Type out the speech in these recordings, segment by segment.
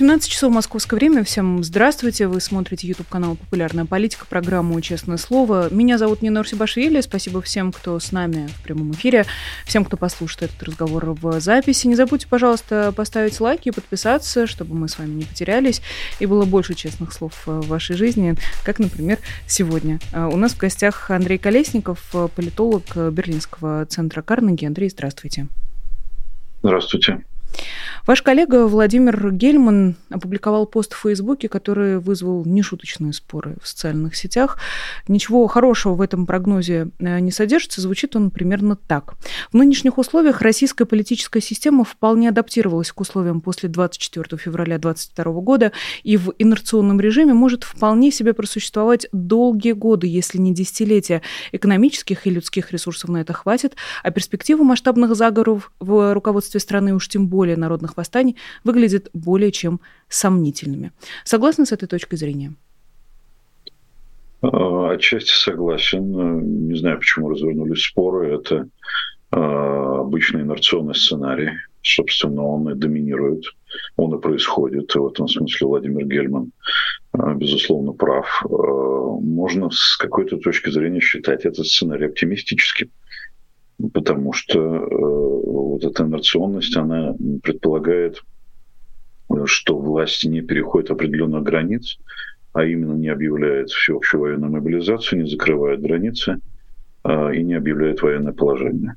17 часов московское время. Всем здравствуйте. Вы смотрите YouTube канал «Популярная политика», программу «Честное слово». Меня зовут Нина Урсибашвили. Спасибо всем, кто с нами в прямом эфире, всем, кто послушает этот разговор в записи. Не забудьте, пожалуйста, поставить лайки и подписаться, чтобы мы с вами не потерялись и было больше честных слов в вашей жизни, как, например, сегодня. А, у нас в гостях Андрей Колесников, политолог Берлинского центра Карнеги. Андрей, здравствуйте. Здравствуйте. Ваш коллега Владимир Гельман опубликовал пост в Фейсбуке, который вызвал нешуточные споры в социальных сетях. Ничего хорошего в этом прогнозе э, не содержится. Звучит он примерно так. В нынешних условиях российская политическая система вполне адаптировалась к условиям после 24 февраля 2022 года и в инерционном режиме может вполне себе просуществовать долгие годы, если не десятилетия. Экономических и людских ресурсов на это хватит, а перспективы масштабных заговоров в руководстве страны уж тем более более народных восстаний выглядят более чем сомнительными. Согласны с этой точкой зрения? А, отчасти согласен. Не знаю, почему развернулись споры. Это а, обычный инерционный сценарий. Собственно, он и доминирует, он и происходит. В этом смысле Владимир Гельман, а, безусловно, прав. Можно с какой-то точки зрения считать этот сценарий оптимистическим потому что э, вот эта инерционность, она предполагает, что власти не переходят определенных границ, а именно не объявляет всеобщую военную мобилизацию, не закрывает границы э, и не объявляет военное положение.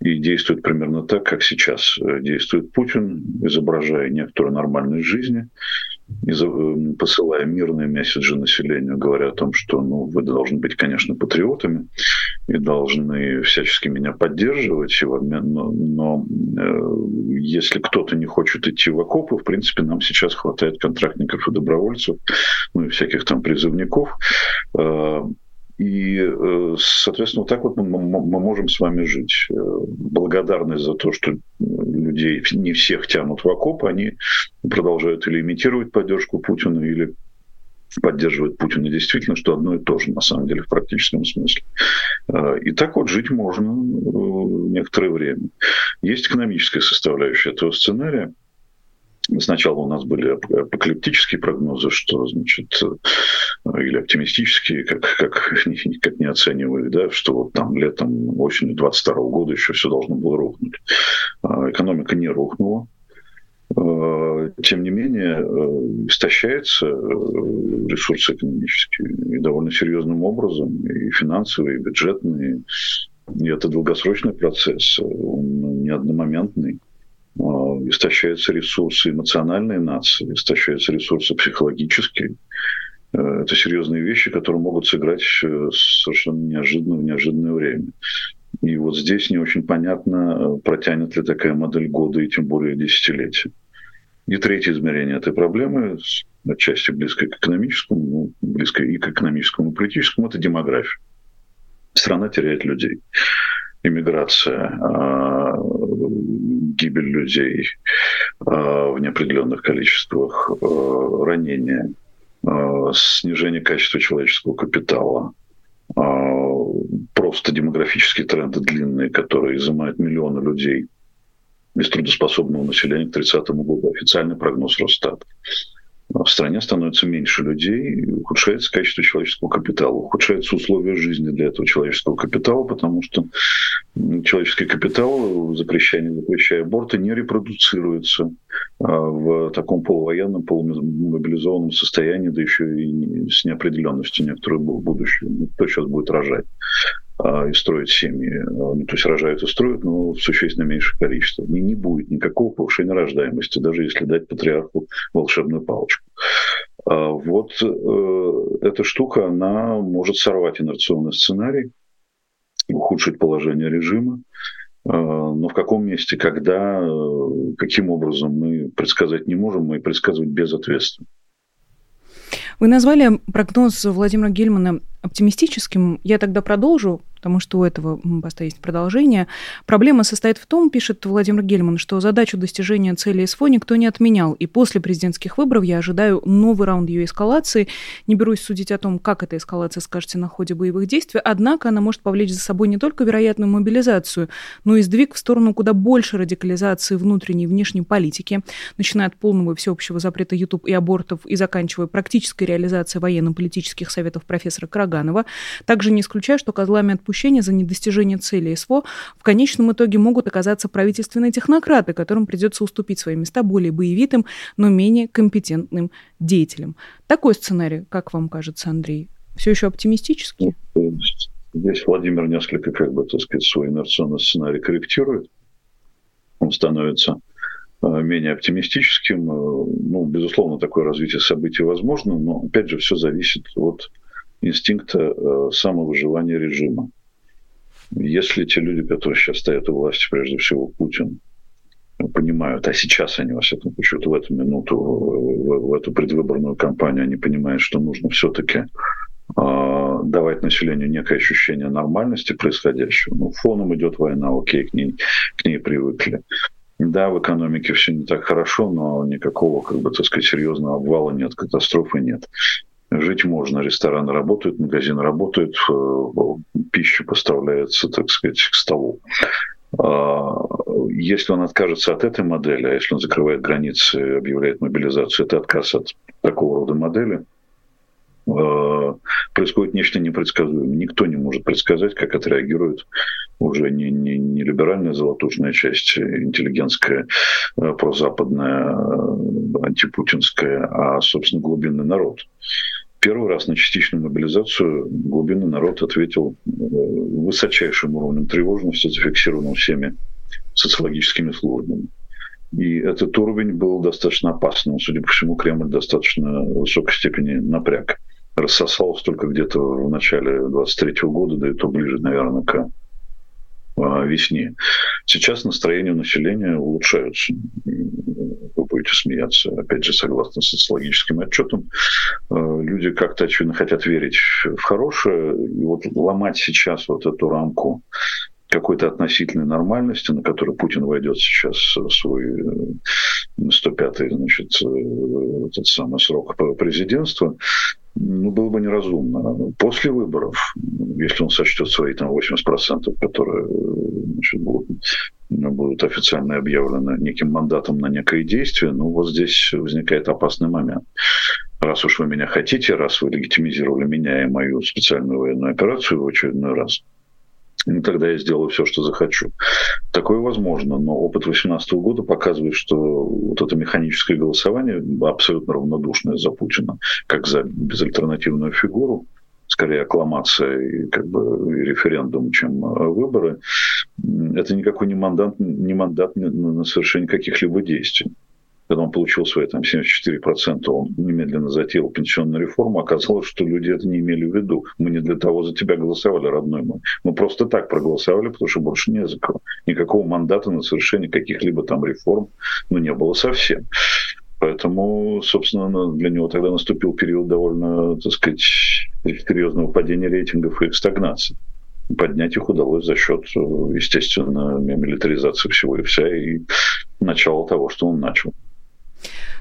И действует примерно так, как сейчас э, действует Путин, изображая некоторую нормальность жизни, посылая мирные месседжи населению, говоря о том, что ну, вы должны быть, конечно, патриотами и должны всячески меня поддерживать, но, но э, если кто-то не хочет идти в окопы, в принципе, нам сейчас хватает контрактников и добровольцев, ну и всяких там призывников. Э, и, э, соответственно, вот так вот мы, мы можем с вами жить. Э, благодарность за то, что людей не всех тянут в окоп, они продолжают или имитировать поддержку Путина, или поддерживать Путина действительно, что одно и то же, на самом деле, в практическом смысле. Э, и так вот жить можно некоторое время. Есть экономическая составляющая этого сценария – Сначала у нас были апокалиптические прогнозы, что, значит, э, или оптимистические, как, как, как не оценивали, да, что вот там летом, осенью 22 года еще все должно было рухнуть. А экономика не рухнула. А, тем не менее, э, истощаются э, ресурсы экономические и довольно серьезным образом, и финансовые, и бюджетные. И это долгосрочный процесс, он не одномоментный. А, истощаются ресурсы эмоциональные нации, истощаются ресурсы психологические. Э, это серьезные вещи, которые могут сыграть э, совершенно неожиданно в неожиданное время. И вот здесь не очень понятно, э, протянет ли такая модель года и тем более десятилетия. И третье измерение этой проблемы, отчасти близкое к экономическому, ну, близкое и к экономическому, и политическому, это демография. Страна теряет людей иммиграция, а, гибель людей а, в неопределенных количествах, а, ранения, снижение качества человеческого капитала, просто демографические тренды длинные, которые изымают миллионы людей из трудоспособного населения к 30 году. Официальный прогноз Росстата в стране становится меньше людей, ухудшается качество человеческого капитала, ухудшаются условия жизни для этого человеческого капитала, потому что человеческий капитал, запрещая, не запрещая аборты, не репродуцируется а, в таком полувоенном, полумобилизованном состоянии, да еще и с неопределенностью некоторого будущего. Ну, кто сейчас будет рожать? А, и строить семьи. А, ну, то есть рожают и строят, но в существенно меньшее количество. Не, не будет никакого повышения рождаемости, даже если дать патриарху волшебную палочку. А вот э, эта штука, она может сорвать инерционный сценарий, ухудшить положение режима, но в каком месте, когда, э, каким образом мы предсказать не можем, мы предсказывать безответственно. Вы назвали прогноз Владимира Гельмана оптимистическим. Я тогда продолжу потому что у этого поста есть продолжение. Проблема состоит в том, пишет Владимир Гельман, что задачу достижения цели СВО никто не отменял, и после президентских выборов я ожидаю новый раунд ее эскалации. Не берусь судить о том, как эта эскалация скажется на ходе боевых действий, однако она может повлечь за собой не только вероятную мобилизацию, но и сдвиг в сторону куда больше радикализации внутренней и внешней политики, начиная от полного и всеобщего запрета YouTube и абортов и заканчивая практической реализацией военно-политических советов профессора Караганова. Также не исключаю, что козлами от отпущения за недостижение цели СВО в конечном итоге могут оказаться правительственные технократы, которым придется уступить свои места более боевитым, но менее компетентным деятелям. Такой сценарий, как вам кажется, Андрей, все еще оптимистический? Здесь Владимир несколько, как бы, так сказать, свой инерционный сценарий корректирует. Он становится э, менее оптимистическим. Э, ну, безусловно, такое развитие событий возможно, но, опять же, все зависит от инстинкта э, самовыживания режима. Если те люди, которые сейчас стоят у власти, прежде всего Путин, понимают, а сейчас они, во всяком случае, в эту минуту, в, в эту предвыборную кампанию, они понимают, что нужно все-таки э, давать населению некое ощущение нормальности происходящего. Ну, фоном идет война, окей, к ней, к ней привыкли. Да, в экономике все не так хорошо, но никакого, как бы, так сказать, серьезного обвала нет, катастрофы нет. Жить можно, рестораны работают, магазины работают, э, пища поставляется, так сказать, к столу. А, если он откажется от этой модели, а если он закрывает границы объявляет мобилизацию, это отказ от такого рода модели, а, происходит нечто непредсказуемое. Никто не может предсказать, как отреагирует уже не, не, не либеральная золотушная часть, интеллигентская, э, прозападная, э, антипутинская, а, собственно, глубинный народ. Первый раз на частичную мобилизацию глубинный народ ответил э, высочайшим уровнем тревожности, зафиксированным всеми социологическими службами. И этот уровень был достаточно опасным. Судя по всему, Кремль достаточно высокой степени напряг. Рассосался только где-то в начале 23 года, да и то ближе, наверное, к а, весне. Сейчас настроение населения улучшаются. Будете смеяться, опять же, согласно социологическим отчетам. А, люди как-то, очевидно, хотят верить в хорошее. И вот ломать сейчас вот эту рамку какой-то относительной нормальности, на которую Путин войдет сейчас свой 105-й, э, значит, э, этот самый срок президентства, ну, было бы неразумно. После выборов, если он сочтет свои там 80%, которые значит, будут, будут официально объявлены неким мандатом на некое действие, ну, вот здесь возникает опасный момент. Раз уж вы меня хотите, раз вы легитимизировали меня и мою специальную военную операцию в очередной раз – ну, тогда я сделаю все, что захочу. Такое возможно, но опыт 2018 года показывает, что вот это механическое голосование абсолютно равнодушное за Путина, как за безальтернативную фигуру, скорее аккламация и, как бы, и референдум, чем э, выборы, это никакой не мандат, не мандат на совершение каких-либо действий когда он получил свои там 74%, он немедленно затеял пенсионную реформу, оказалось, что люди это не имели в виду. Мы не для того за тебя голосовали, родной мой. Мы просто так проголосовали, потому что больше не за кого. Никакого мандата на совершение каких-либо там реформ ну, не было совсем. Поэтому, собственно, для него тогда наступил период довольно, так сказать, серьезного падения рейтингов и стагнации. Поднять их удалось за счет, естественно, милитаризации всего и вся и начала того, что он начал.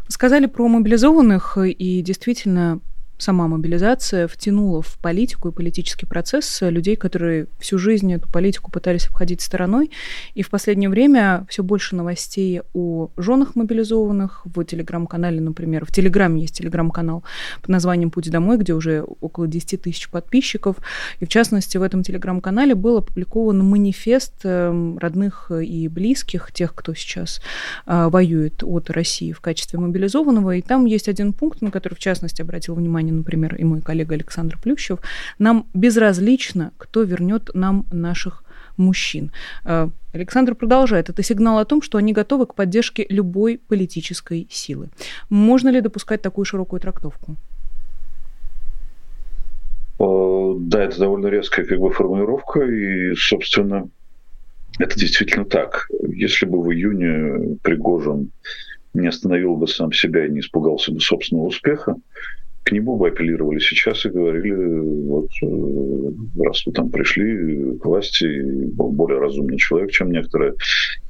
Сказали про мобилизованных, и действительно сама мобилизация втянула в политику и политический процесс людей, которые всю жизнь эту политику пытались обходить стороной. И в последнее время все больше новостей о женах мобилизованных. В телеграм-канале, например, в Телеграме есть телеграм-канал под названием «Путь домой», где уже около 10 тысяч подписчиков. И в частности, в этом телеграм-канале был опубликован манифест эм, родных и близких, тех, кто сейчас э, воюет от России в качестве мобилизованного. И там есть один пункт, на который, в частности, обратил внимание внимание, например, и мой коллега Александр Плющев, нам безразлично, кто вернет нам наших мужчин. Э, Александр продолжает. Это сигнал о том, что они готовы к поддержке любой политической силы. Можно ли допускать такую широкую трактовку? Да, это довольно резкая как бы формулировка, и, собственно, это действительно так. Если бы в июне Пригожин не остановил бы сам себя и не испугался бы собственного успеха, к нему бы апеллировали сейчас и говорили, вот раз вы там пришли к власти, более разумный человек, чем некоторые,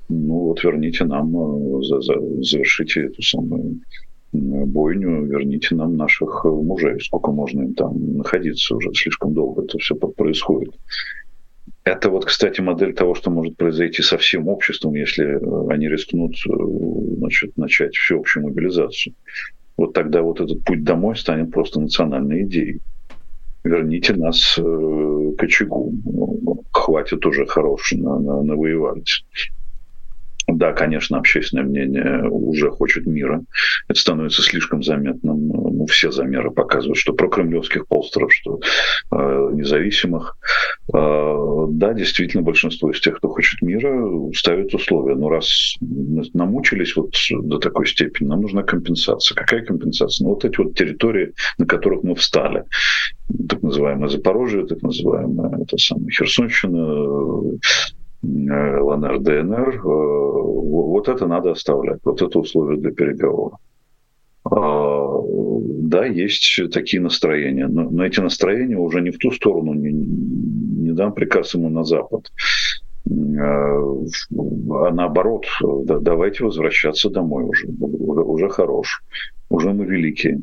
ну вот верните нам, за, за, завершите эту самую бойню, верните нам наших мужей. Сколько можно им там находиться уже слишком долго это все происходит. Это вот, кстати, модель того, что может произойти со всем обществом, если они рискнут значит, начать всеобщую мобилизацию. Вот тогда вот этот путь домой станет просто национальной идеей. Верните нас к очагу. Хватит уже хорошего, на, на, навоевались. Да, конечно, общественное мнение уже хочет мира. Это становится слишком заметным. Ну, все замеры показывают, что про кремлевских полстеров, что э, независимых. Э, да, действительно, большинство из тех, кто хочет мира, ставят условия. Но раз намучились вот до такой степени, нам нужна компенсация. Какая компенсация? Ну, вот эти вот территории, на которых мы встали. Так называемое Запорожье, так называемая это самая Херсонщина, ЛНР, ДНР, э, вот это надо оставлять, вот это условие для переговора. А, да, есть такие настроения, но, но эти настроения уже не в ту сторону, не, не дам приказ ему на Запад, э, а наоборот, да, давайте возвращаться домой уже, уже, уже хорош, уже мы великие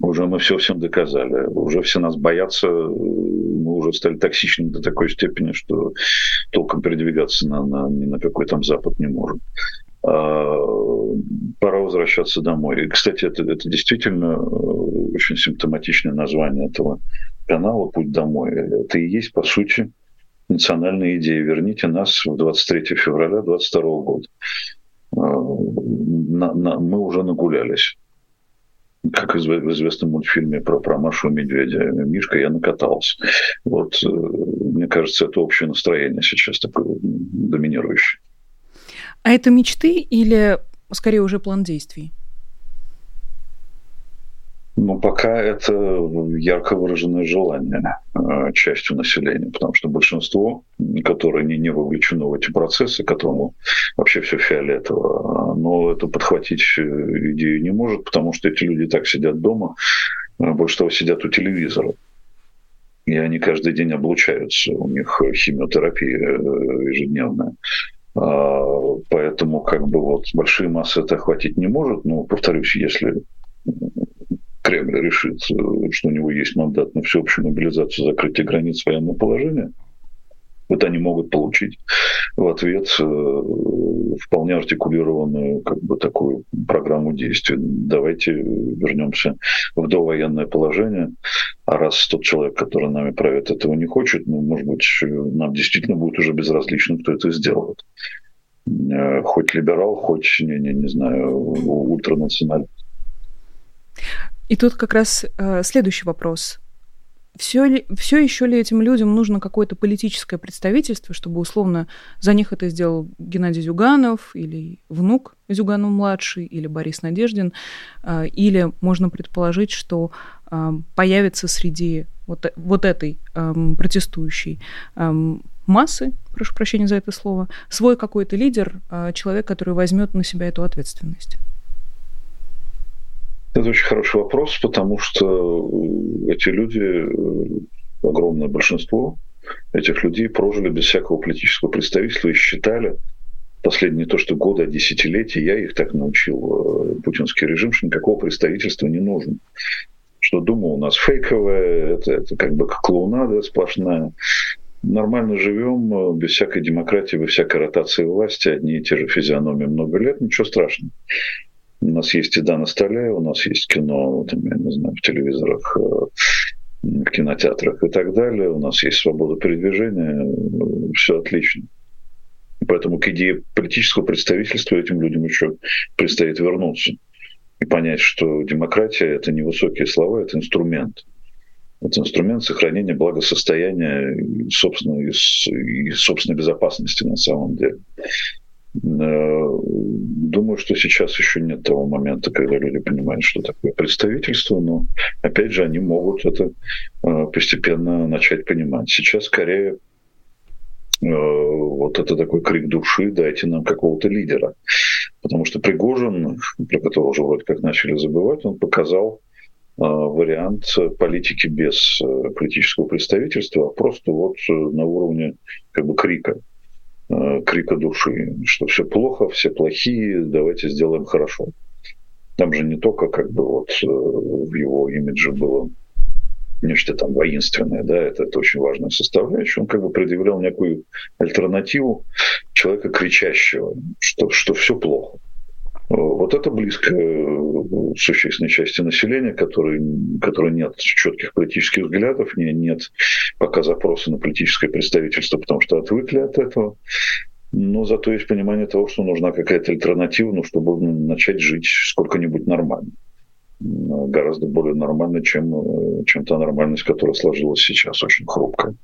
уже мы все всем доказали, уже все нас боятся, мы уже стали токсичными до такой степени, что толком передвигаться на, на, ни на какой там Запад не можем. А, пора возвращаться домой. И, кстати, это, это действительно э, очень симптоматичное название этого канала «Путь домой». Это и есть, по сути, национальная идея. Верните нас в 23 февраля 2022 года. А, на, на, мы уже нагулялись как в известном мультфильме про, про Машу Медведя. Мишка, я накатался. Вот, э, мне кажется, это общее настроение сейчас такое доминирующее. А это мечты или скорее уже план действий? Ну, пока это ярко выраженное желание э, частью населения, потому что большинство, которое не, не вовлечено в эти процессы, которому вообще все фиолетово, но это подхватить э, идею не может, потому что эти люди так сидят дома, э, больше того, сидят у телевизора. И они каждый день облучаются, у них химиотерапия ежедневная. А, поэтому как бы вот большие массы это охватить не может. Но, повторюсь, если Кремль решит, э, что у него есть мандат на всеобщую мобилизацию, закрытие границ военного положения, вот они могут получить в ответ э, вполне артикулированную как бы такую программу действий. Давайте вернемся в довоенное положение. А раз тот человек, который нами правит, этого не хочет, ну, может быть, нам действительно будет уже безразлично, кто это сделает. Э, хоть либерал, хоть, не, не, не знаю, ультранационалист. И тут как раз э, следующий вопрос. Все, ли, все еще ли этим людям нужно какое-то политическое представительство, чтобы условно за них это сделал Геннадий Зюганов или внук Зюганов-младший или Борис Надеждин? Э, или можно предположить, что э, появится среди вот, вот этой э, протестующей э, массы, прошу прощения за это слово, свой какой-то лидер, э, человек, который возьмет на себя эту ответственность? Это очень хороший вопрос, потому что э, эти люди, э, огромное большинство этих людей прожили без всякого политического представительства и считали последние то, что годы, а десятилетия, я их так научил, э, путинский режим, что никакого представительства не нужно. Что думал, у нас фейковое, это, это как бы клоунада сплошная. Нормально живем, без всякой демократии, без всякой ротации власти, одни и те же физиономии много лет, ничего страшного. У нас есть еда на столе, у нас есть кино, там, я не знаю, в телевизорах, э, в кинотеатрах и так далее. У нас есть свобода передвижения, все отлично. Поэтому к идее политического представительства этим людям еще предстоит вернуться и понять, что демократия — это не высокие слова, это инструмент. Это инструмент сохранения благосостояния и собственной, и собственной безопасности на самом деле. Э, думаю, что сейчас еще нет того момента, когда люди понимают, что такое представительство, но опять же они могут это э, постепенно начать понимать. Сейчас скорее э, вот это такой крик души, дайте нам какого-то лидера. Потому что Пригожин, про которого уже вроде как начали забывать, он показал вариант политики без политического представительства, а просто вот на уровне как бы крика, крика души, что все плохо, все плохие, давайте сделаем хорошо. Там же не только как бы вот в его имидже было нечто там воинственное, да, это, это очень важная составляющая. Он как бы предъявлял некую альтернативу человека кричащего, что, что все плохо. Вот это близко э, существенной части населения, которой, которой нет четких политических взглядов, не, нет пока запроса на политическое представительство, потому что отвыкли от этого. Но зато есть понимание того, что нужна какая-то альтернатива, ну, чтобы начать жить сколько-нибудь нормально гораздо более нормальной, чем, э, чем та нормальность, которая сложилась сейчас, очень хрупкая.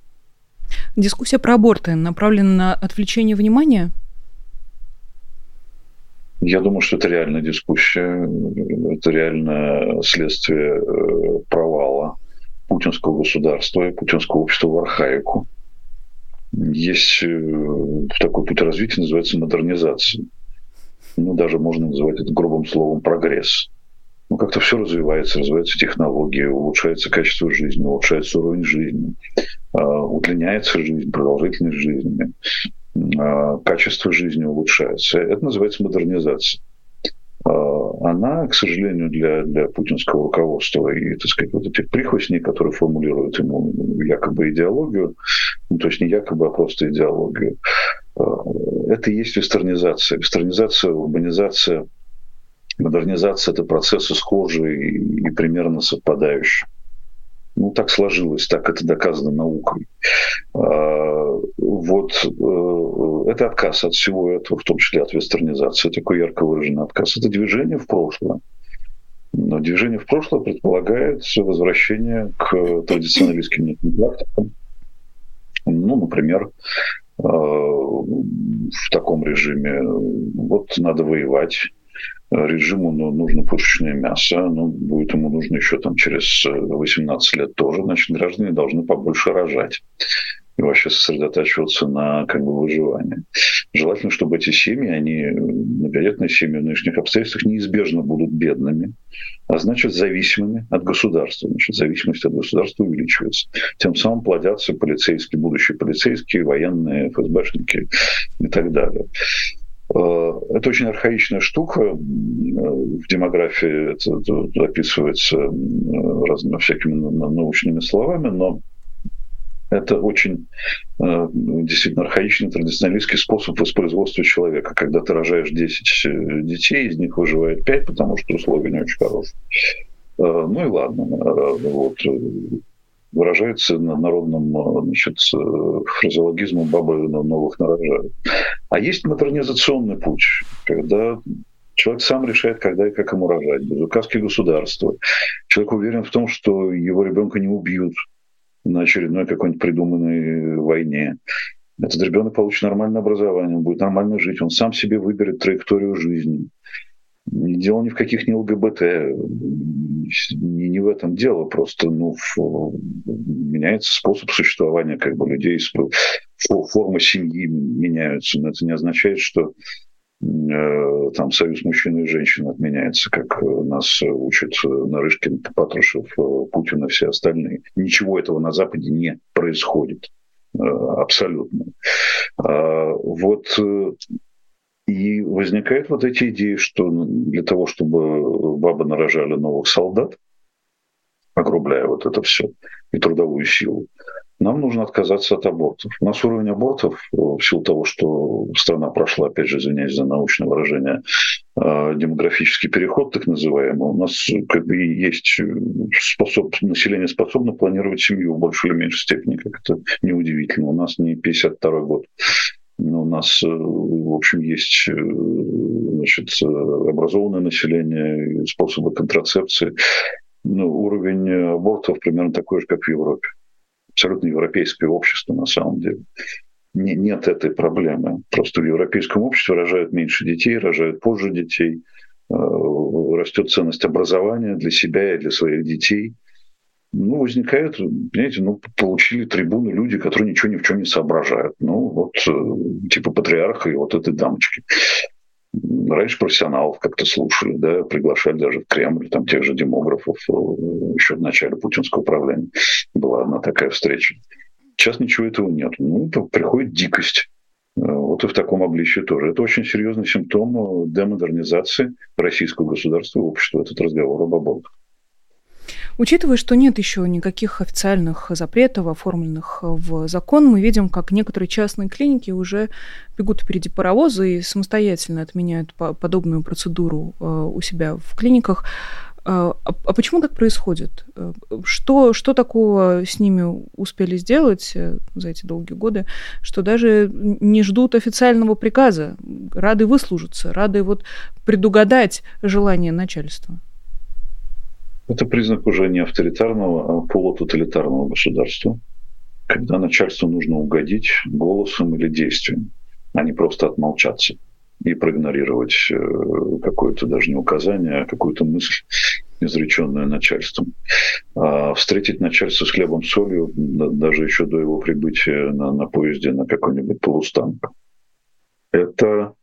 Дискуссия про аборты направлена на отвлечение внимания? Я думаю, что это реальная дискуссия, это реальное следствие э, провала путинского государства и путинского общества в архаику. Есть э, такой путь развития, называется модернизация. Ну, даже можно называть это грубым словом прогресс ну, как-то все развивается, развиваются технологии, улучшается качество жизни, улучшается уровень жизни, а, удлиняется жизнь, продолжительность жизни, качество жизни улучшается. Это называется модернизация. А, она, к сожалению, для, для путинского руководства и, так сказать, вот этих прихвостней, которые формулируют ему якобы идеологию, ну, то есть не якобы, а просто идеологию, это и есть вестернизация. Вестернизация, урбанизация – Модернизация – это процессы схожие и примерно совпадающие. Ну, так сложилось, так это доказано наукой. А, вот э, это отказ от всего этого, в том числе от вестернизации, такой ярко выраженный отказ. Это движение в прошлое. Но движение в прошлое предполагает возвращение к традиционалистским практикам. Ну, например, э, в таком режиме вот надо воевать, режиму ну, нужно пушечное мясо, ну, будет ему нужно еще там через 18 лет тоже, значит, граждане должны побольше рожать и вообще сосредотачиваться на как бы выживании. Желательно, чтобы эти семьи, они, многодетные семьи в нынешних обстоятельствах неизбежно будут бедными, а значит зависимыми от государства. Значит, зависимость от государства увеличивается. Тем самым плодятся полицейские, будущие полицейские, военные, ФСБшники и так далее. Э, это очень архаичная штука. Э, в демографии это записывается э, разными всякими научными словами, но это очень действительно архаичный традиционалистский способ воспроизводства человека. Когда ты рожаешь 10 детей, из них выживает 5, потому что условия не очень хорошие. Ну и ладно. Вот выражается на народном значит, фразеологизмом «бабы новых нарожают». А есть модернизационный путь, когда Человек сам решает, когда и как ему рожать, без указки государства. Человек уверен в том, что его ребенка не убьют на очередной какой-нибудь придуманной войне. Этот ребенок получит нормальное образование, он будет нормально жить, он сам себе выберет траекторию жизни. Дело ни в каких не ЛГБТ, не, не в этом дело, просто ну, меняется способ существования как бы людей, формы семьи меняются, но это не означает, что э, там союз мужчины и женщины отменяется, как нас учат Нарышкин, Патрушев, Путин и все остальные. Ничего этого на Западе не происходит. Э, абсолютно. А, вот э, и возникают вот эти идеи, что для того, чтобы бабы нарожали новых солдат, огрубляя вот это все, и трудовую силу, нам нужно отказаться от абортов. У нас уровень абортов, э, в силу того, что страна прошла, опять же, извиняюсь за научное выражение, э, демографический переход, так называемый, у нас как бы есть э, способ, население способно планировать семью в большей или меньшей степени, как это неудивительно. У нас не 52 год у нас, в общем, есть значит, образованное население, способы контрацепции. Ну, уровень абортов примерно такой же, как в Европе абсолютно европейское общество на самом деле. Не, нет этой проблемы. Просто в европейском обществе рожают меньше детей, рожают позже детей, э, растет ценность образования для себя и для своих детей. Ну, возникает, понимаете, ну, получили трибуны люди, которые ничего ни в чем не соображают. Ну, вот, э, типа патриарха и вот этой дамочки. Раньше профессионалов как-то слушали, да, приглашали даже в Кремль, там тех же демографов, э, еще в начале путинского управления была одна такая встреча. Сейчас ничего этого нет. Ну, приходит дикость. Э, вот и в таком обличии тоже. Это очень серьезный симптом демодернизации российского государства и общества, этот разговор об абортах. Учитывая, что нет еще никаких официальных запретов, оформленных в закон, мы видим, как некоторые частные клиники уже бегут впереди паровоза и самостоятельно отменяют подобную процедуру э, у себя в клиниках. Э, а, а почему так происходит? Э, что, что такого с ними успели сделать за эти долгие годы, что даже не ждут официального приказа, рады выслужиться, рады вот предугадать желание начальства? Это признак уже не авторитарного, а полутоталитарного государства, когда начальству нужно угодить голосом или действием, а не просто отмолчаться и проигнорировать э, какое-то даже не указание, а какую-то мысль, изреченную начальством. А встретить начальство с хлебом солью даже еще до его прибытия на, на поезде на какой-нибудь полустанк. Это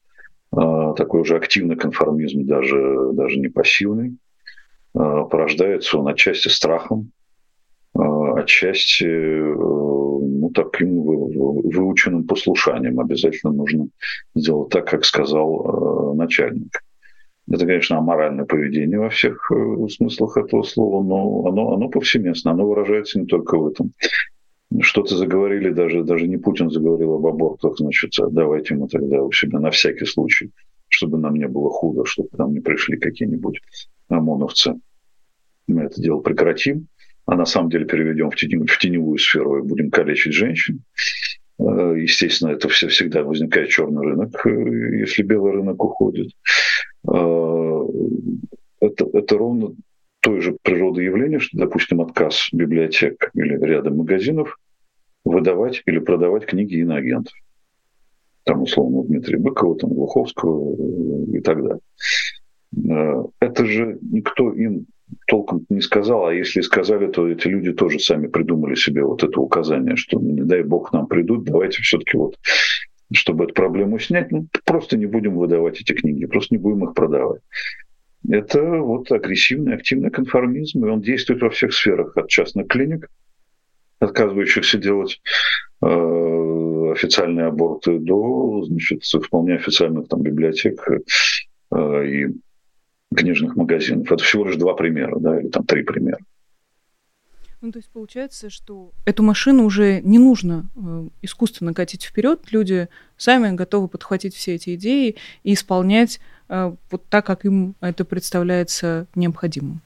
а, такой уже активный конформизм, даже, даже не пассивный, порождается он отчасти страхом, э, отчасти э, ну, таким выученным послушанием. Обязательно нужно сделать так, как сказал начальник. Это, конечно, аморальное поведение во всех смыслах этого слова, но оно, оно повсеместно, оно выражается не только в этом. Что-то заговорили, даже, даже не Путин заговорил об абортах, значит, давайте мы тогда у себя на всякий случай, чтобы нам не было худо, чтобы нам не пришли какие-нибудь ОМОНовцы. Мы это дело прекратим, а на самом деле переведем в, теневую, в теневую сферу и будем калечить женщин. Э, естественно, это все всегда возникает черный рынок, э, если белый рынок уходит. Э, это, это ровно той же природы явления, что, допустим, отказ библиотек или ряда магазинов выдавать или продавать книги иноагентов. Там, условно, Дмитрия Быкова, там, Глуховского и так далее. Это же никто им толком не сказал, а если сказали, то эти люди тоже сами придумали себе вот это указание, что ну, не дай бог нам придут, давайте все-таки вот, чтобы эту проблему снять, ну, просто не будем выдавать эти книги, просто не будем их продавать. Это вот агрессивный, активный конформизм, и он действует во всех сферах, от частных клиник, отказывающихся делать э, официальные аборты, до значит, вполне официальных там, библиотек э, и книжных магазинов. Это всего лишь два примера, да, или там три примера. Ну, то есть получается, что эту машину уже не нужно э, искусственно катить вперед. Люди сами готовы подхватить все эти идеи и исполнять э, вот так, как им это представляется необходимым.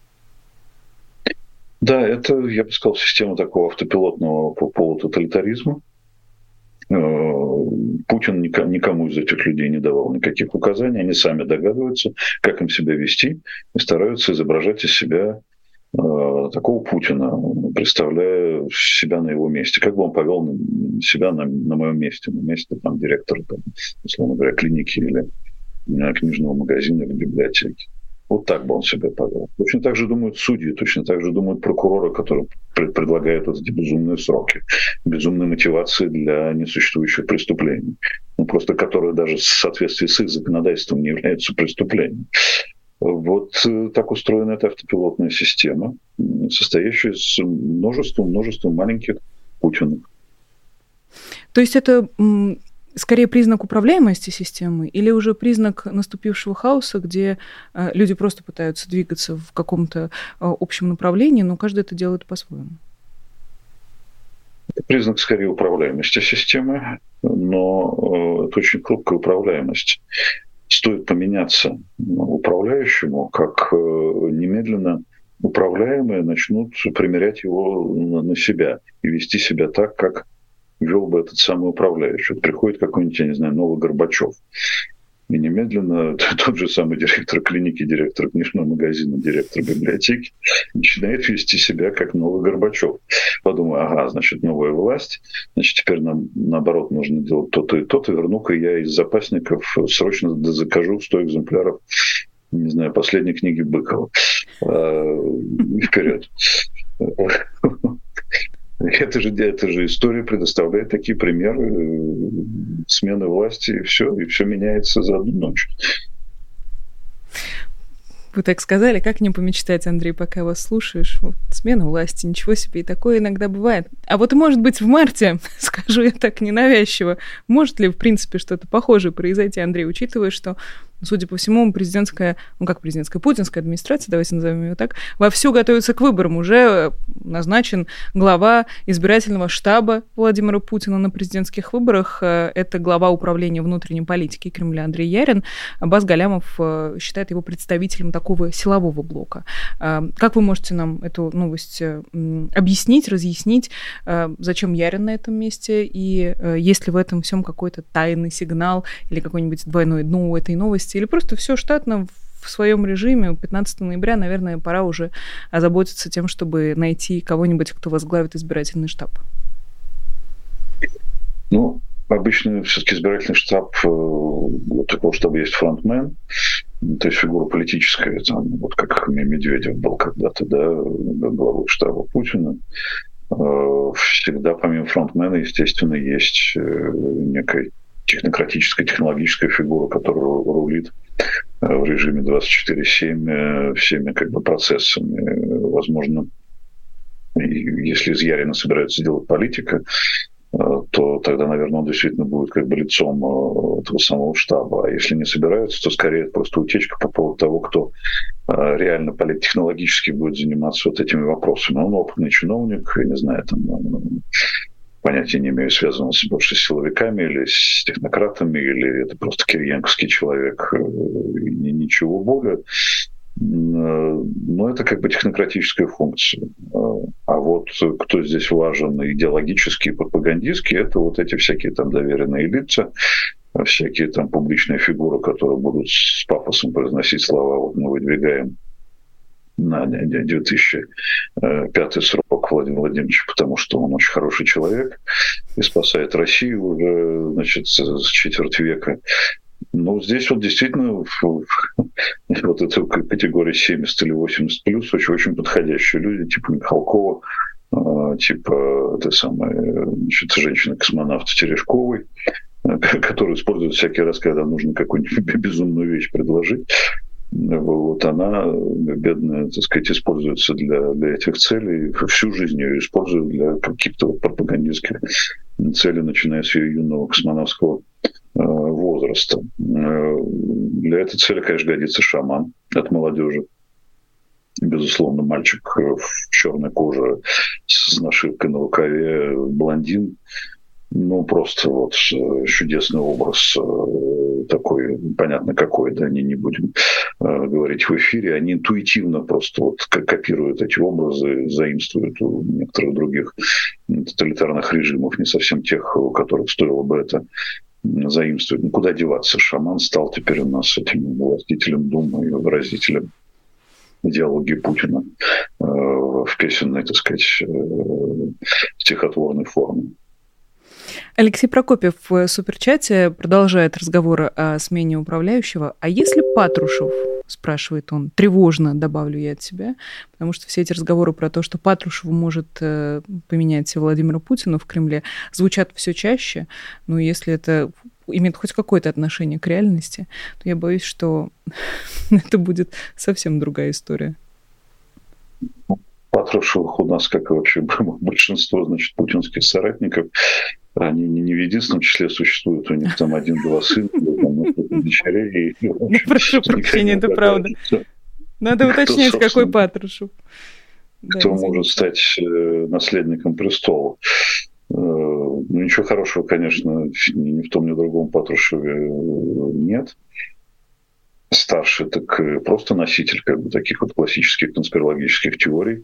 Да, это, я бы сказал, система такого автопилотного полутоталитаризма. Э, Путин никому из этих людей не давал никаких указаний, они сами догадываются, как им себя вести, и стараются изображать из себя э, такого Путина, представляя себя на его месте. Как бы он повел себя на, на моем месте, на месте там, директора, там, условно говоря, клиники или э, книжного магазина или библиотеки. Вот так бы он себя повел. Точно так же думают судьи, точно так же думают прокуроры, которые предлагают вот эти безумные сроки, безумные мотивации для несуществующих преступлений, ну, просто которые даже в соответствии с их законодательством не являются преступлением. Вот э, так устроена эта автопилотная система, состоящая из множества, множества маленьких Путинов. То есть это скорее признак управляемости системы или уже признак наступившего хаоса, где э, люди просто пытаются двигаться в каком-то э, общем направлении, но каждый это делает по-своему? Признак скорее управляемости системы, но э, это очень хрупкая управляемость. Стоит поменяться управляющему, как немедленно управляемые начнут примерять его на себя и вести себя так, как вел бы этот самый управляющий. приходит какой-нибудь, я не знаю, новый Горбачев. И немедленно тот же самый директор клиники, директор книжного магазина, директор библиотеки начинает вести себя как новый Горбачев. Подумаю, ага, значит, новая власть, значит, теперь нам, наоборот, нужно делать то-то и то-то. Верну-ка я из запасников срочно закажу 100 экземпляров не знаю, последней книги Быкова. А, вперед. Это же, это же история предоставляет такие примеры э, смены власти, и все, и все меняется за одну ночь. Вы так сказали, как не помечтать, Андрей, пока вас слушаешь? Вот, смена власти, ничего себе, и такое иногда бывает. А вот, может быть, в марте, скажу я так ненавязчиво, может ли, в принципе, что-то похожее произойти, Андрей, учитывая, что судя по всему, президентская, ну как президентская, путинская администрация, давайте назовем ее так, вовсю готовится к выборам. Уже назначен глава избирательного штаба Владимира Путина на президентских выборах. Это глава управления внутренней политики Кремля Андрей Ярин. Баз Галямов э, считает его представителем такого силового блока. Э, как вы можете нам эту новость э, объяснить, разъяснить, зачем Ярин на этом месте, и есть ли в этом всем какой-то тайный сигнал или какой-нибудь двойное дно у этой новости, новости, или просто все штатно в своем режиме. 15 ноября, наверное, пора уже озаботиться тем, чтобы найти кого-нибудь, кто возглавит избирательный штаб. Ну, обычно все-таки избирательный штаб, э, вот такого штаба есть фронтмен, то есть фигура политическая, там, вот как Медведев был когда-то, да, главой штаба Путина. Э, всегда помимо фронтмена, естественно, есть э, некая технократическая, технологическая фигура, которая рулит э, в режиме 24-7 э, всеми как бы процессами. Возможно, если из Ярина собирается сделать политика, э, то тогда, наверное, он действительно будет как бы лицом этого самого штаба. А если не собираются, то скорее просто утечка по поводу того, кто реально политтехнологически будет заниматься вот этими вопросами. Он опытный чиновник, я не знаю, там понятия не имею, связан он с силовиками или с технократами, или это просто кириенковский человек, э, ничего более. Э, но это как бы технократическая функция. Э, а вот кто здесь важен идеологически и пропагандистски, это вот эти всякие там доверенные лица, всякие там публичные фигуры, которые будут с пафосом произносить слова, вот мы выдвигаем на 2005 срок Владимира Владимировича, потому что он очень хороший человек и спасает Россию уже значит, с четверть века. Но здесь вот действительно вот эта категория 70 или 80 плюс очень, очень подходящие люди, типа Михалкова, а, типа этой самой значит, женщины-космонавта Терешковой, которую используют всякий раз, когда нужно какую-нибудь безумную вещь предложить вот она, бедная, так сказать, используется для, для этих целей, всю жизнь ее используют для каких-то пропагандистских целей, начиная с ее юного космонавтского э, возраста. Э, для этой цели, конечно, годится шаман от молодежи. Безусловно, мальчик в черной коже с нашивкой на рукаве, блондин, ну, просто вот э, чудесный образ э, такой, понятно какой, да, не, не будем э, говорить в эфире, они интуитивно просто вот копируют эти образы, заимствуют у некоторых других тоталитарных режимов, не совсем тех, у которых стоило бы это заимствовать. Ну, деваться. Шаман стал теперь у нас этим властителем Думы и выразителем идеологии Путина в песенной, так сказать, стихотворной форме. Алексей Прокопьев в суперчате продолжает разговор о смене управляющего. А если Патрушев, спрашивает он, тревожно, добавлю я от себя, потому что все эти разговоры про то, что Патрушев может э, поменять Владимира Путина в Кремле, звучат все чаще. Но если это имеет хоть какое-то отношение к реальности, то я боюсь, что это будет совсем другая история. Патрушевых у нас, как и вообще большинство, значит, путинских соратников, они не, не в единственном числе существуют, у них там один-два сына, дочерей. Прошу прощения, это правда. Надо уточнять, какой Патрушев. Кто может стать э, наследником престола. Э, ну, ничего хорошего, конечно, ни в том, ни в другом Патрушеве э, нет. Старший так просто носитель как бы, таких вот классических конспирологических теорий,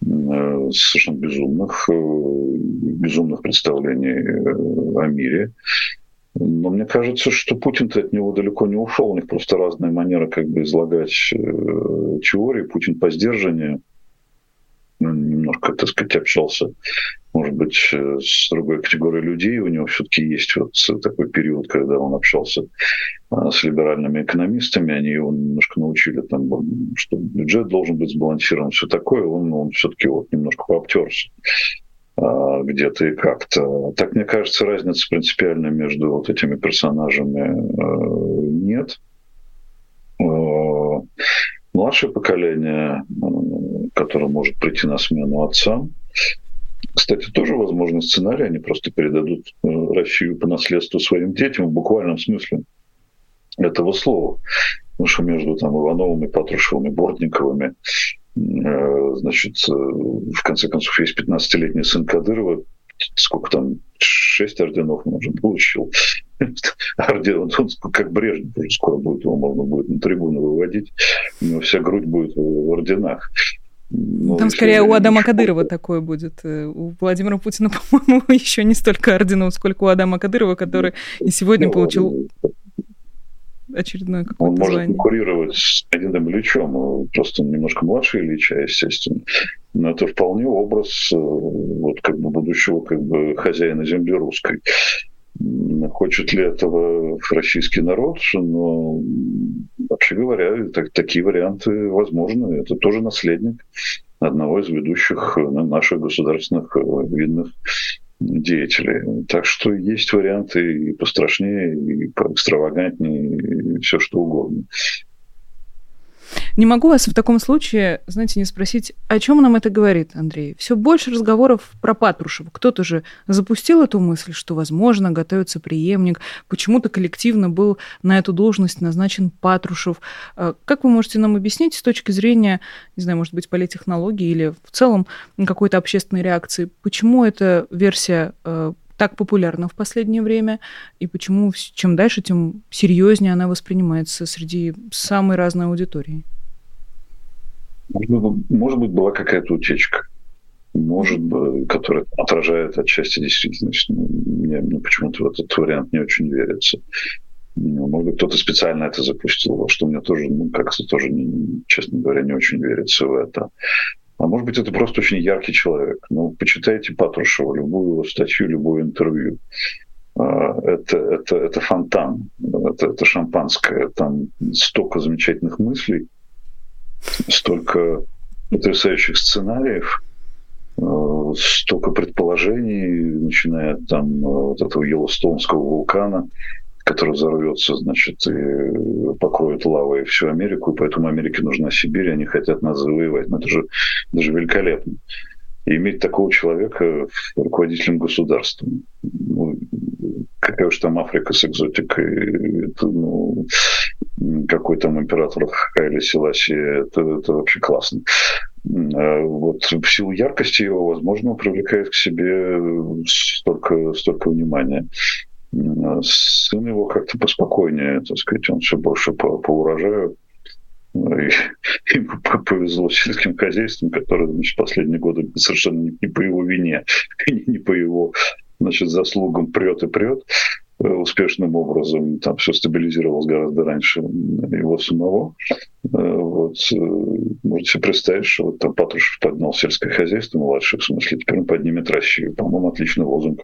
совершенно безумных, безумных представлений э, о мире. Но мне кажется, что Путин-то от него далеко не ушел. У них просто разные манеры как бы излагать э, теории. Путин по сдержанию ну, немножко, так сказать, общался, может быть, э, с другой категорией людей. У него все-таки есть вот такой период, когда он общался с либеральными экономистами. Они его немножко научили, там, что бюджет должен быть сбалансирован, все такое. Он, он все-таки вот немножко пообтерся. А, где-то и как-то. Так, мне кажется, разницы принципиальной между вот этими персонажами э, нет. Э, младшее поколение, которое может прийти на смену отцам, кстати, тоже возможный сценарий. Они просто передадут э, Россию по наследству своим детям в буквальном смысле этого слова. Потому что между там, Ивановыми, Патрушевыми, Бортниковыми, э, значит, э, в конце концов, есть 15-летний сын Кадырова, сколько там, шесть орденов, может, получил. Орден, он, он как Брежнев уже скоро будет, его можно будет на трибуну выводить, него вся грудь будет в орденах. Ну, Там скорее у Адама Кадырова такое будет. Э, у Владимира Путина, по-моему, еще не столько орденов, сколько у Адама Кадырова, который и сегодня ну, получил очередное какое-то Он может звание. конкурировать с Леонидом Ильичем, просто немножко младше Ильича, естественно. Но это вполне образ э, вот как бы будущего как бы хозяина земли русской. Хочет ли этого российский народ? Но, вообще говоря, так, такие варианты возможны. Это тоже наследник одного из ведущих э, наших государственных э, видных деятелей. Так что есть варианты и пострашнее, и поэкстравагантнее, и все что угодно. Не могу вас в таком случае, знаете, не спросить, о чем нам это говорит, Андрей? Все больше разговоров про Патрушева. Кто-то же запустил эту мысль, что, возможно, готовится преемник. Почему-то коллективно был на эту должность назначен Патрушев. А как вы можете нам объяснить с точки зрения, не знаю, может быть, политтехнологии или в целом какой-то общественной реакции, почему эта версия э, так популярна в последнее время, и почему чем дальше, тем серьезнее она воспринимается среди самой разной аудитории? Может быть, была какая-то утечка, может быть, которая отражает отчасти действительность. Ну, мне, мне почему-то в этот вариант не очень верится. Ну, может быть, кто-то специально это запустил, во что мне тоже, ну, как-то тоже, честно говоря, не очень верится в это. А может быть, это просто очень яркий человек. Ну, почитайте Патрушева, любую статью, любое интервью. А, это, это, это фонтан, это, это шампанское. Там столько замечательных мыслей, столько потрясающих сценариев, а, столько предположений, начиная от там вот этого Йеллоустонского вулкана, который взорвется, значит, и покроет лавой всю Америку, и поэтому Америке нужна Сибирь, они хотят нас завоевать. Ну, это же, это же великолепно. И иметь такого человека руководителем государством. Ну, какая уж там Африка с экзотикой, это, ну, какой там император Хайли Селаси, это, это вообще классно. А вот в силу яркости его, возможно, привлекает к себе столько, столько внимания сын его как-то поспокойнее, так сказать, он все больше по, по урожаю. Ну, и, ему повезло сельским хозяйством, которое, значит, последние годы совершенно не, не по его вине, не, не по его, значит, заслугам прет и прет э, успешным образом. Там все стабилизировалось гораздо раньше его самого. Э, вот. Э, можете себе представить, что вот там Патрушев поднял сельское хозяйство младшее, в смысле, теперь он поднимет Россию. По-моему, отличный лозунг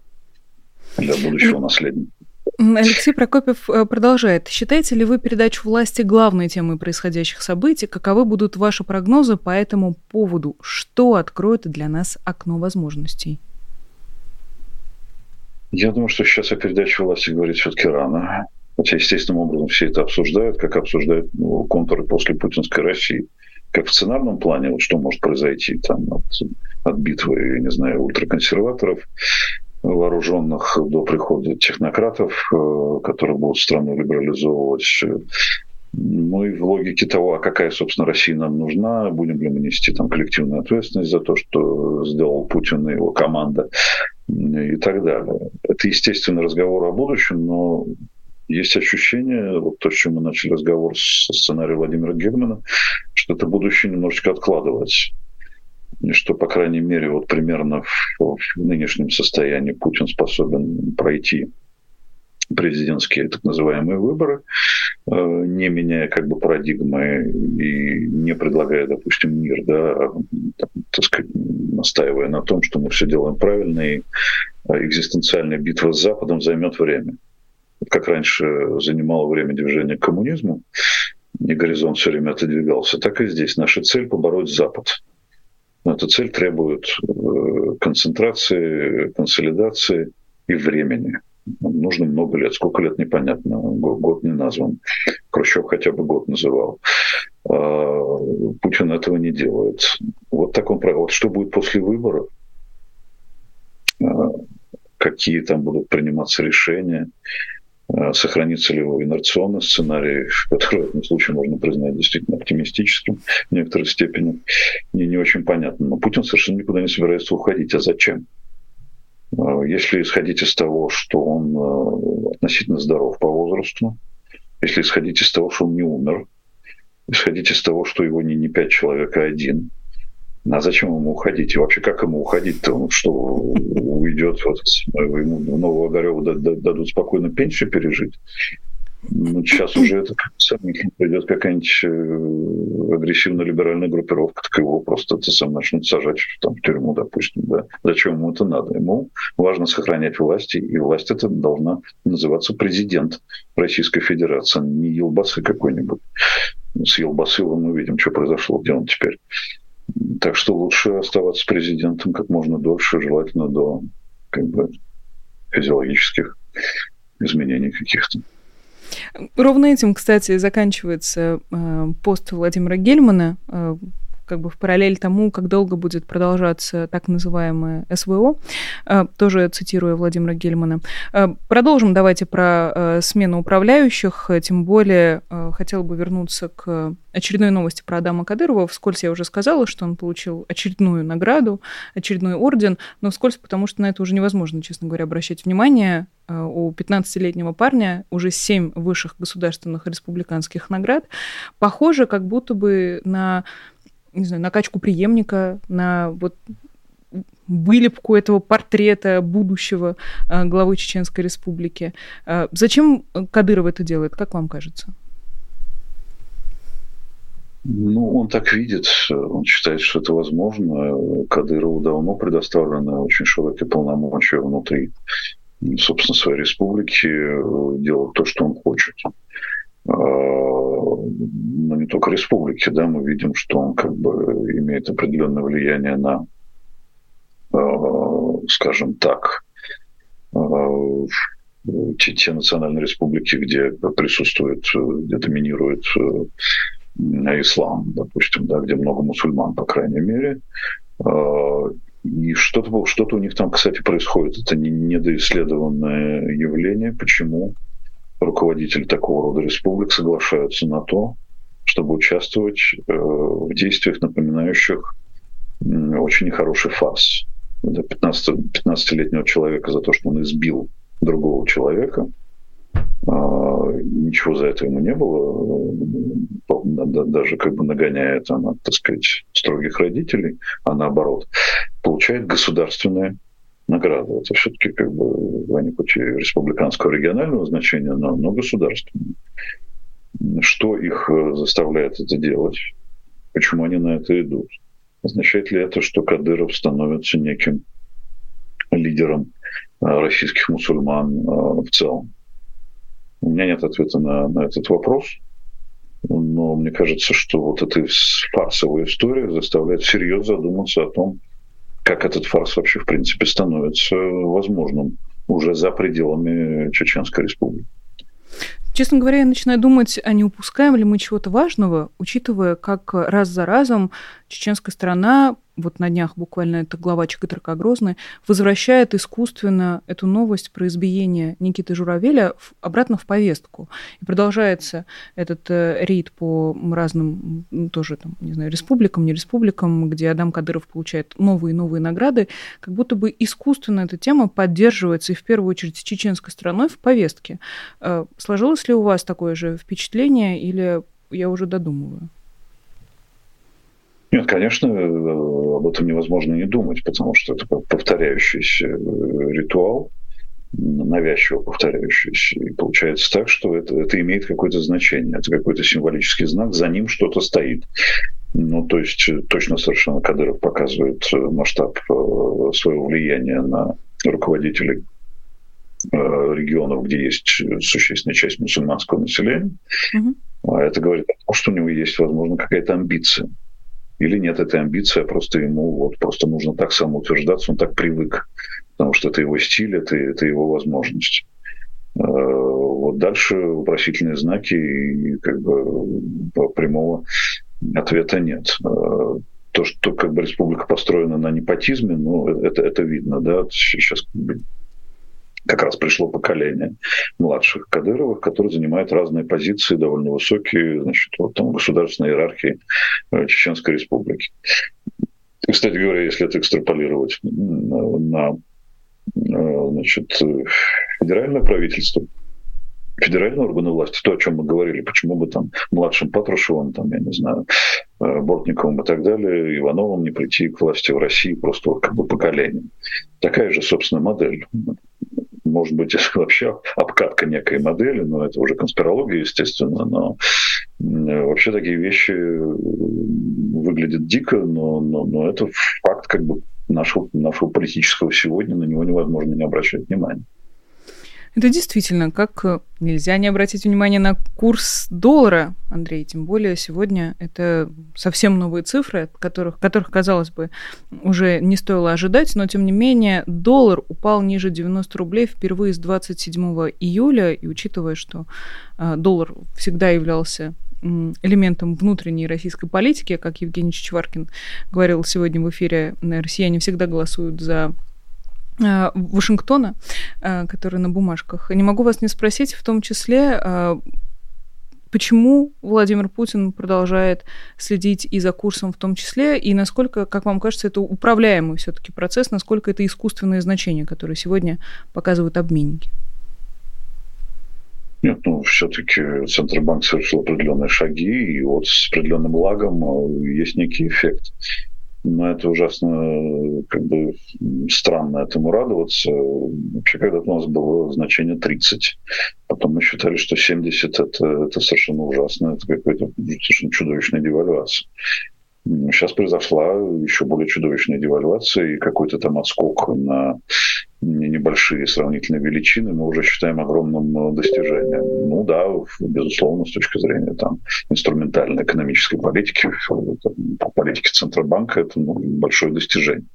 для будущего наследника. Алексей Прокопьев э, продолжает. Считаете ли вы передачу власти главной темой происходящих событий? Каковы будут ваши прогнозы по этому поводу? Что откроет для нас окно возможностей? Я думаю, что сейчас о передаче власти говорить все-таки рано. Хотя естественным образом все это обсуждают, как обсуждают ну, контуры после путинской России. Как в сценарном плане, вот что может произойти там от, от битвы, я не знаю, ультраконсерваторов вооруженных до прихода технократов, э, которые будут страну либерализовывать. Ну и в логике того, а какая, собственно, Россия нам нужна, будем ли мы нести там коллективную ответственность за то, что сделал Путин и его команда и так далее. Это, естественно, разговор о будущем, но есть ощущение, вот то, с чем мы начали разговор со сценарием Владимира Германа, что это будущее немножечко откладывается что, по крайней мере, вот примерно в, в нынешнем состоянии Путин способен пройти президентские так называемые выборы, э, не меняя как бы парадигмы и не предлагая, допустим, мир, да, так сказать, настаивая на том, что мы все делаем правильно, и экзистенциальная битва с Западом займет время. Как раньше занимало время движения к коммунизму, и горизонт все время отодвигался, так и здесь. Наша цель – побороть Запад – эта цель требует э, концентрации, консолидации и времени. Нужно много лет. Сколько лет, непонятно. Год не назван. Хрущев хотя бы год называл. Путин этого не делает. Вот так он Вот что будет после выборов? Какие там будут приниматься решения? Сохранится ли его инерционный сценарий, который в этом случае можно признать действительно оптимистическим в некоторой степени, мне не очень понятно. Но Путин совершенно никуда не собирается уходить. А зачем? Если исходить из того, что он относительно здоров по возрасту, если исходить из того, что он не умер, исходить из того, что его не, не пять человек, а один. А зачем ему уходить? И вообще, как ему уходить-то? Он что, уйдет, вот, ему нового Огарева дадут спокойно пенсию пережить? Ну, сейчас уже это придет какая-нибудь э, агрессивно-либеральная группировка, так его просто это сам начнут сажать там, в тюрьму, допустим. Да. Зачем ему это надо? Ему важно сохранять власть, и власть это должна называться президент Российской Федерации, а не елбасы какой-нибудь. С елбасылом мы видим, что произошло, где он теперь. Так что лучше оставаться президентом как можно дольше, желательно до как бы, физиологических изменений каких-то. Ровно этим, кстати, заканчивается э, пост Владимира Гельмана, э, как бы в параллель тому, как долго будет продолжаться так называемое СВО, э, тоже цитируя Владимира Гельмана. Э, продолжим давайте про э, смену управляющих, тем более хотела бы вернуться к очередной новости про Адама Кадырова. Вскользь я уже сказала, что он получил очередную награду, очередной орден, но вскользь, потому что на это уже невозможно, честно говоря, обращать внимание. У 15-летнего парня уже 7 высших государственных республиканских наград. Похоже, как будто бы на не знаю, накачку преемника, на вот вылепку этого портрета будущего э, главы Чеченской Республики. Э, зачем Кадыров это делает, как вам кажется? Ну, он так видит, он считает, что это возможно. Кадырову давно предоставлены очень широкие полномочия внутри, собственно, своей республики делать то, что он хочет. А, ну, не только республики, да, мы видим, что он как бы имеет определенное влияние на, а, скажем так, а, те, те национальные республики, где присутствует, где доминирует ислам, допустим, да, где много мусульман, по крайней мере. И что-то что у них там, кстати, происходит. Это не недоисследованное явление. Почему? Руководители такого рода республик соглашаются на то, чтобы участвовать э, в действиях, напоминающих очень нехороший фарс. 15, 15-летнего человека за то, что он избил другого человека. А, ничего за это ему не было, э, даже как бы нагоняя там, так сказать, строгих родителей, а наоборот, получает государственное награды. Это все-таки как бы они хоть и республиканского регионального значения, но, но государственные. Что их э, заставляет это делать? Почему они на это идут? Означает ли это, что Кадыров становится неким лидером э, российских мусульман э, в целом? У меня нет ответа на, на этот вопрос, но мне кажется, что вот эта фарсовая история заставляет всерьез задуматься о том, как этот фарс вообще, в принципе, становится возможным уже за пределами Чеченской Республики. Честно говоря, я начинаю думать, а не упускаем ли мы чего-то важного, учитывая, как раз за разом чеченская сторона вот на днях буквально это глава ЧКТРК Грозный, возвращает искусственно эту новость про избиение Никиты Журавеля в, обратно в повестку. И продолжается этот э, рейд по разным, тоже там, не знаю, республикам, не республикам, где Адам Кадыров получает новые и новые награды, как будто бы искусственно эта тема поддерживается и в первую очередь чеченской стороной в повестке. Э, сложилось ли у вас такое же впечатление или я уже додумываю? Нет, конечно, э, об этом невозможно не думать, потому что это повторяющийся э, ритуал, навязчиво повторяющийся. И получается так, что это, это имеет какое-то значение, это какой-то символический знак, за ним что-то стоит. Ну, то есть э, точно совершенно Кадыров показывает масштаб своего влияния на руководителей регионов, где есть существенная часть мусульманского населения. Mm-hmm. Это говорит о том, что у него есть, возможно, какая-то амбиция или нет этой амбиции, а просто ему вот просто нужно так самоутверждаться, он так привык, потому что это его стиль, это, это его возможность. Э, вот дальше вопросительные знаки и как бы прямого Ответа нет. То, что как бы республика построена на непотизме, ну, это, это видно, да, сейчас как раз пришло поколение младших Кадыровых, которые занимают разные позиции, довольно высокие, значит, вот там государственной иерархии Чеченской республики. И, кстати говоря, если это экстраполировать на значит, федеральное правительство, федеральные органы власти, то, о чем мы говорили, почему бы там младшим Патрушевым, там, я не знаю, э, Бортниковым и так далее, Ивановым не прийти к власти в России просто как бы поколением. Такая же, собственно, модель. Может быть, вообще обкатка некой модели, но это уже конспирология, естественно, но вообще такие вещи выглядят дико, но, но, но это факт как бы нашего, нашего политического сегодня, на него невозможно не обращать внимания. Это действительно, как э, нельзя не обратить внимание на курс доллара, Андрей, тем более сегодня это совсем новые цифры, которых, которых, казалось бы, уже не стоило ожидать, но тем не менее доллар упал ниже 90 рублей впервые с 27 июля, и учитывая, что э, доллар всегда являлся элементом внутренней российской политики, как Евгений Чичваркин говорил сегодня в эфире, россияне всегда голосуют за Вашингтона, э, который на бумажках. Не могу вас не спросить, в том числе, э, почему Владимир Путин продолжает следить и за курсом в том числе, и насколько, как вам кажется, это управляемый все-таки процесс, насколько это искусственное значение, которое сегодня показывают обменники? Нет, ну, все-таки Центробанк совершил определенные шаги, и вот с определенным лагом есть некий эффект но это ужасно как бы странно этому радоваться. Вообще, когда-то у нас было значение 30. Потом мы считали, что 70 это, это совершенно ужасно, это какой-то совершенно чудовищная девальвация. Сейчас произошла еще более чудовищная девальвация и какой-то там отскок на небольшие сравнительные величины мы уже считаем огромным э, достижением. Ну да, безусловно, с точки зрения там, инструментальной экономической политики, политики Центробанка, это ну, большое достижение.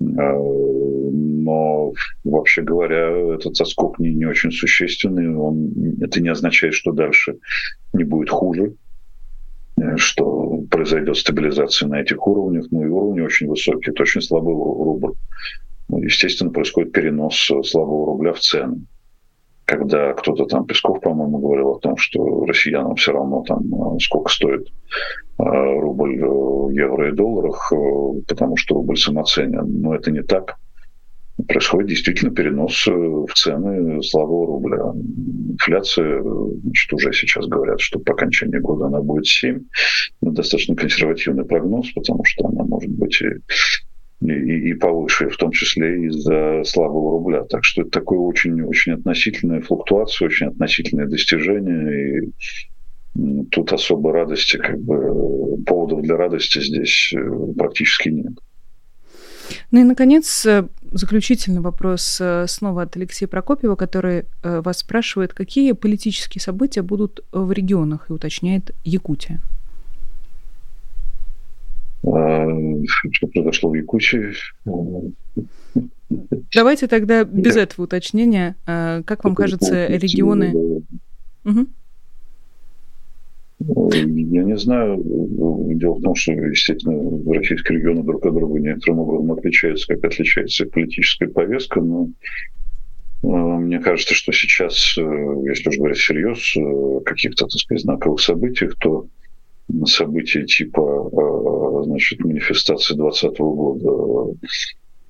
Э, но, вообще говоря, этот соскок не, не очень существенный. Он, это не означает, что дальше не будет хуже что произойдет стабилизация на этих уровнях, ну и уровни очень высокие, это очень слабый рубль ну, естественно, происходит перенос э, слабого рубля в цены. Когда кто-то там, Песков, по-моему, говорил о том, что россиянам все равно там э, сколько стоит э, рубль в евро и долларах, потому что рубль самоценен. Но это не так. Происходит действительно перенос в цены слабого рубля. Инфляция, значит, уже сейчас говорят, что по окончании года она будет 7. Это достаточно консервативный прогноз, потому что она может быть и и, и повыше, в том числе из-за слабого рубля. Так что это такое очень-очень относительная флуктуация, очень относительное достижение. И тут особой радости, как бы поводов для радости здесь э, практически нет. Ну и, наконец, э, заключительный вопрос э, снова от Алексея Прокопьева, который вас спрашивает, какие политические события будут в регионах, и уточняет Якутия. А, что произошло в Якутии. Давайте тогда без да. этого уточнения. А, как вам кажется, регионы... Угу. Я не знаю. Дело в том, что, естественно, российские регионы друг от друга некоторым образом отличаются, как отличается политическая повестка, но а, мне кажется, что сейчас, э, если уж говорить всерьез, э, каких-то, так сказать, знаковых событиях, то события типа э, значит, манифестации 2020 года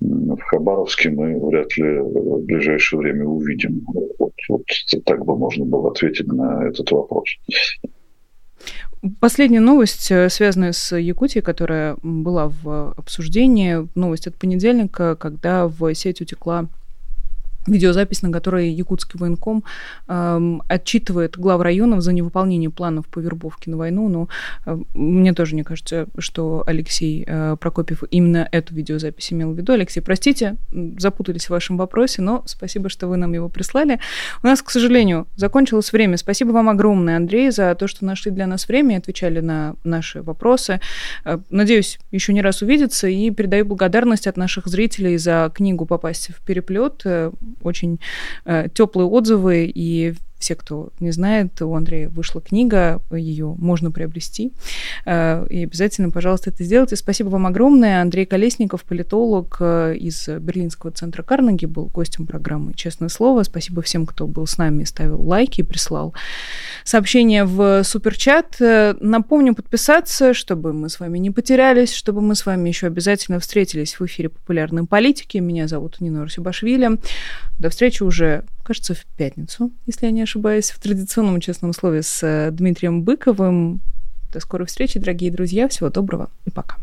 в Хабаровске мы вряд ли в ближайшее время увидим. Вот, вот так бы можно было ответить на этот вопрос. Последняя новость, э, связанная с Якутией, которая была в обсуждении, новость от понедельника, когда в сеть утекла видеозапись, на которой якутский военком э, отчитывает глав районов за невыполнение планов по вербовке на войну. Но э, мне тоже не кажется, что Алексей э, Прокопьев именно эту видеозапись имел в виду. Алексей, простите, запутались в вашем вопросе, но спасибо, что вы нам его прислали. У нас, к сожалению, закончилось время. Спасибо вам огромное, Андрей, за то, что нашли для нас время и отвечали на наши вопросы. Э, надеюсь, еще не раз увидеться и передаю благодарность от наших зрителей за книгу «Попасть в переплет» очень э, теплые отзывы, и все, кто не знает, у Андрея вышла книга, ее можно приобрести. Э, и обязательно, пожалуйста, это сделайте. Спасибо вам огромное. Андрей Колесников, политолог э, из Берлинского центра Карнеги, был гостем программы «Честное слово». Спасибо всем, кто был с нами, ставил лайки, прислал сообщения в суперчат. Э, напомню подписаться, чтобы мы с вами не потерялись, чтобы мы с вами еще обязательно встретились в эфире популярной политики. Меня зовут Нина Русибашвили. До встречи уже, кажется, в пятницу, если я не ошибаюсь, в традиционном честном слове с э, Дмитрием Быковым. До скорой встречи, дорогие друзья. Всего доброго и пока.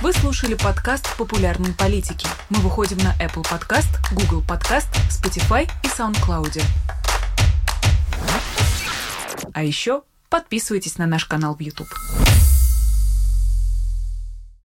Вы слушали подкаст «Популярные политики». Мы выходим на Apple Podcast, Google Podcast, Spotify и SoundCloud. А еще подписывайтесь на наш канал в YouTube.